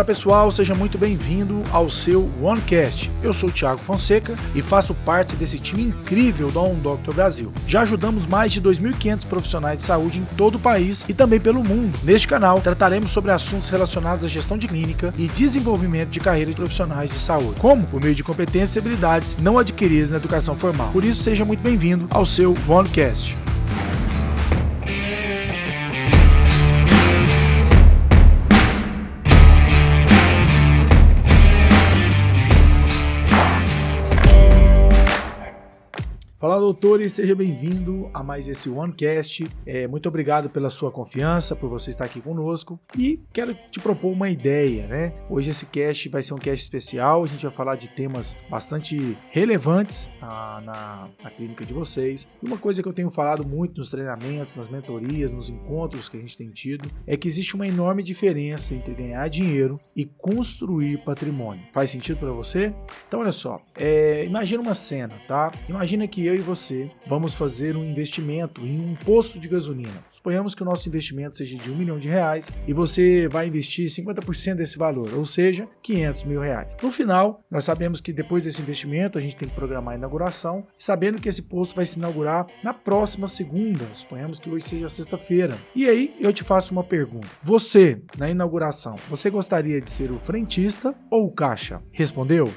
Fala pessoal, seja muito bem-vindo ao seu OneCast. Eu sou o Thiago Fonseca e faço parte desse time incrível da On Doctor Brasil. Já ajudamos mais de 2.500 profissionais de saúde em todo o país e também pelo mundo. Neste canal, trataremos sobre assuntos relacionados à gestão de clínica e desenvolvimento de carreiras de profissionais de saúde, como por meio de competências e habilidades não adquiridas na educação formal. Por isso, seja muito bem-vindo ao seu OneCast. Fala, doutor, e seja bem-vindo a mais esse OneCast. É, muito obrigado pela sua confiança, por você estar aqui conosco. E quero te propor uma ideia, né? Hoje esse cast vai ser um cast especial. A gente vai falar de temas bastante relevantes na, na, na clínica de vocês. E uma coisa que eu tenho falado muito nos treinamentos, nas mentorias, nos encontros que a gente tem tido, é que existe uma enorme diferença entre ganhar dinheiro e construir patrimônio. Faz sentido para você? Então, olha só. É, imagina uma cena, tá? Imagina que eu e você vamos fazer um investimento em um posto de gasolina. Suponhamos que o nosso investimento seja de um milhão de reais e você vai investir 50% desse valor, ou seja, 500 mil reais. No final, nós sabemos que depois desse investimento a gente tem que programar a inauguração, sabendo que esse posto vai se inaugurar na próxima segunda, suponhamos que hoje seja sexta-feira. E aí eu te faço uma pergunta: você, na inauguração, você gostaria de ser o frentista ou o caixa? Respondeu?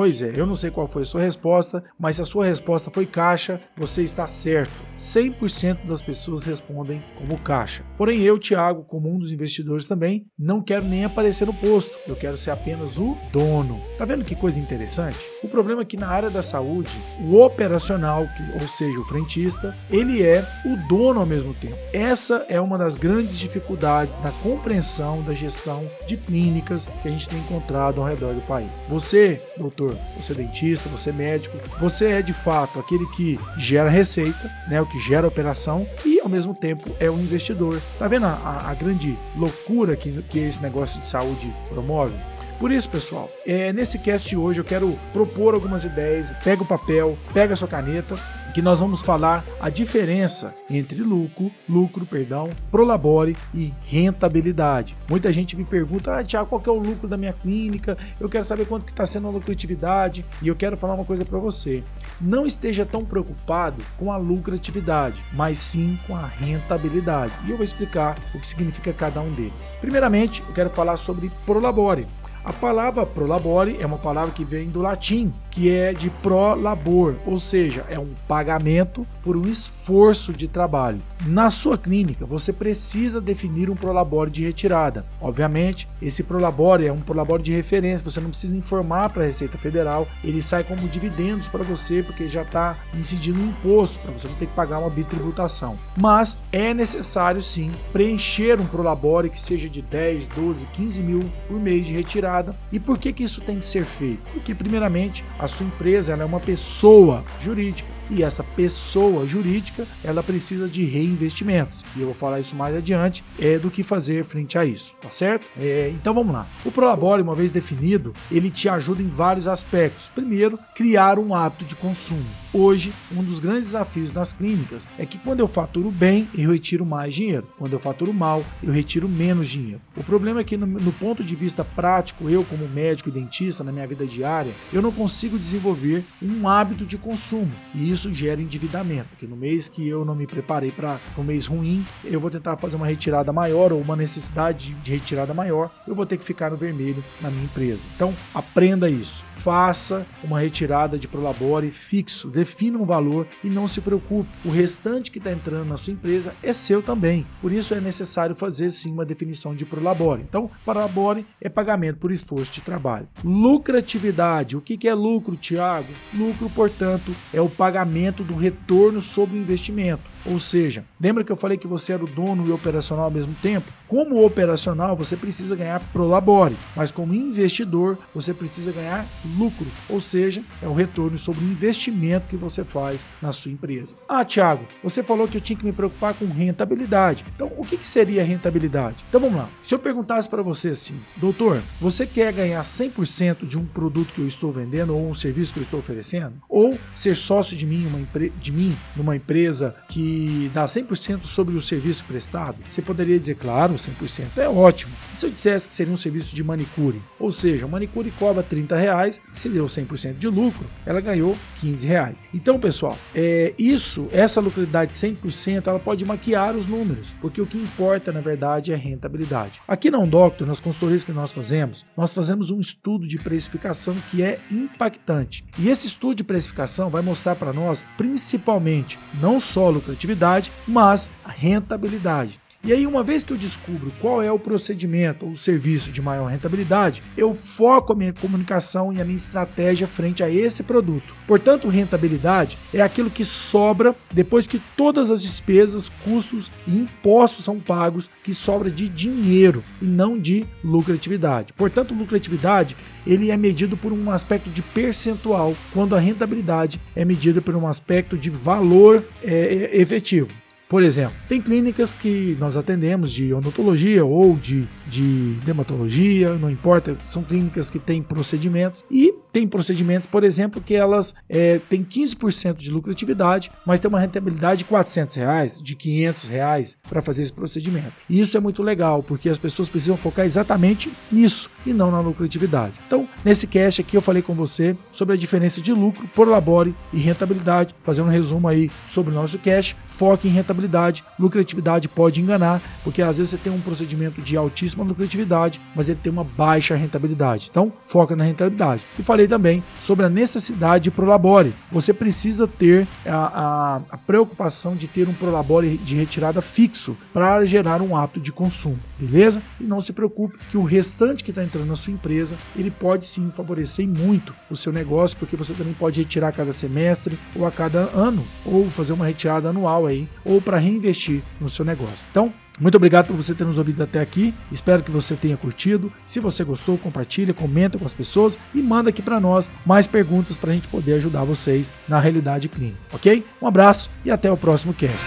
Pois é, eu não sei qual foi a sua resposta, mas se a sua resposta foi caixa, você está certo. 100% das pessoas respondem como caixa. Porém, eu, Thiago, como um dos investidores também, não quero nem aparecer no posto. Eu quero ser apenas o dono. Tá vendo que coisa interessante? O problema é que na área da saúde, o operacional, ou seja, o frentista, ele é o dono ao mesmo tempo. Essa é uma das grandes dificuldades na compreensão da gestão de clínicas que a gente tem encontrado ao redor do país. Você, doutor, você é dentista, você é médico, você é de fato aquele que gera receita, né, o que gera operação e ao mesmo tempo é um investidor. Tá vendo a, a grande loucura que, que esse negócio de saúde promove? Por isso, pessoal, é, nesse cast de hoje eu quero propor algumas ideias. Pega o papel, pega a sua caneta, que nós vamos falar a diferença entre lucro, lucro, perdão, prolabore e rentabilidade. Muita gente me pergunta, ah, Tiago, qual é o lucro da minha clínica? Eu quero saber quanto que está sendo a lucratividade e eu quero falar uma coisa para você. Não esteja tão preocupado com a lucratividade, mas sim com a rentabilidade. E eu vou explicar o que significa cada um deles. Primeiramente, eu quero falar sobre prolabore. A palavra prolabore é uma palavra que vem do latim, que é de pro labor, ou seja, é um pagamento por um esforço de trabalho. Na sua clínica, você precisa definir um prolabore de retirada. Obviamente, esse prolabore é um prolabore de referência, você não precisa informar para a Receita Federal, ele sai como dividendos para você porque já está incidindo um imposto, para você não ter que pagar uma bitributação. Mas é necessário sim preencher um prolabore que seja de 10, 12, 15 mil por mês de retirada e por que, que isso tem que ser feito? Porque, primeiramente, a sua empresa é uma pessoa jurídica e essa pessoa jurídica ela precisa de reinvestimentos. E eu vou falar isso mais adiante, é do que fazer frente a isso, tá certo? É, então vamos lá. O Prolabore, uma vez definido, ele te ajuda em vários aspectos. Primeiro, criar um hábito de consumo. Hoje, um dos grandes desafios nas clínicas é que quando eu faturo bem, eu retiro mais dinheiro. Quando eu faturo mal, eu retiro menos dinheiro. O problema é que, no, no ponto de vista prático, eu, como médico e dentista, na minha vida diária, eu não consigo desenvolver um hábito de consumo. E isso gera endividamento. Porque no mês que eu não me preparei para um mês ruim, eu vou tentar fazer uma retirada maior ou uma necessidade de retirada maior, eu vou ter que ficar no vermelho na minha empresa. Então, aprenda isso. Faça uma retirada de Prolabore fixo defina um valor e não se preocupe, o restante que está entrando na sua empresa é seu também. Por isso é necessário fazer sim uma definição de prolabore. Então, prolabore é pagamento por esforço de trabalho. Lucratividade, o que é lucro, Tiago? Lucro, portanto, é o pagamento do retorno sobre o investimento. Ou seja, lembra que eu falei que você era o dono e operacional ao mesmo tempo? Como operacional, você precisa ganhar pro labore, mas como investidor, você precisa ganhar lucro, ou seja, é o retorno sobre o investimento que você faz na sua empresa. Ah, Thiago, você falou que eu tinha que me preocupar com rentabilidade. Então, o que, que seria rentabilidade? Então, vamos lá. Se eu perguntasse para você assim, doutor, você quer ganhar 100% de um produto que eu estou vendendo ou um serviço que eu estou oferecendo? Ou ser sócio de mim, uma de mim numa empresa que e dá 100% sobre o serviço prestado? Você poderia dizer, claro, 100% é ótimo. E se eu dissesse que seria um serviço de manicure? Ou seja, o manicure cobra 30 reais, se deu 100% de lucro, ela ganhou 15 reais. Então, pessoal, é isso, essa lucratividade 100%, ela pode maquiar os números, porque o que importa, na verdade, é rentabilidade. Aqui na Undoctor, nas consultorias que nós fazemos, nós fazemos um estudo de precificação que é impactante. E esse estudo de precificação vai mostrar para nós, principalmente, não só a lucratividade, mas rentabilidade. E aí, uma vez que eu descubro qual é o procedimento ou serviço de maior rentabilidade, eu foco a minha comunicação e a minha estratégia frente a esse produto. Portanto, rentabilidade é aquilo que sobra depois que todas as despesas, custos e impostos são pagos, que sobra de dinheiro e não de lucratividade. Portanto, lucratividade ele é medido por um aspecto de percentual, quando a rentabilidade é medida por um aspecto de valor é, efetivo. Por exemplo, tem clínicas que nós atendemos de odontologia ou de, de dermatologia, não importa, são clínicas que têm procedimentos e tem procedimentos, por exemplo, que elas é, têm 15% de lucratividade, mas tem uma rentabilidade de 400 reais, de 500 reais para fazer esse procedimento. E isso é muito legal, porque as pessoas precisam focar exatamente nisso e não na lucratividade. Então, nesse cast aqui eu falei com você sobre a diferença de lucro por labore e rentabilidade, fazendo um resumo aí sobre o nosso cash, foque em rentabilidade. Lucratividade pode enganar, porque às vezes você tem um procedimento de altíssima lucratividade, mas ele tem uma baixa rentabilidade. Então, foca na rentabilidade. E falei também sobre a necessidade de prolabore. Você precisa ter a, a, a preocupação de ter um prolabore de retirada fixo para gerar um hábito de consumo, beleza? E não se preocupe que o restante que está entrando na sua empresa, ele pode sim favorecer muito o seu negócio, porque você também pode retirar a cada semestre ou a cada ano, ou fazer uma retirada anual aí, ou para reinvestir no seu negócio. Então, muito obrigado por você ter nos ouvido até aqui. Espero que você tenha curtido. Se você gostou, compartilha, comenta com as pessoas e manda aqui para nós mais perguntas para a gente poder ajudar vocês na realidade clínica, ok? Um abraço e até o próximo cast.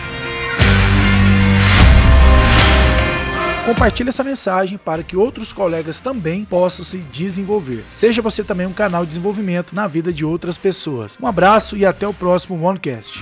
Compartilhe essa mensagem para que outros colegas também possam se desenvolver. Seja você também um canal de desenvolvimento na vida de outras pessoas. Um abraço e até o próximo OneCast.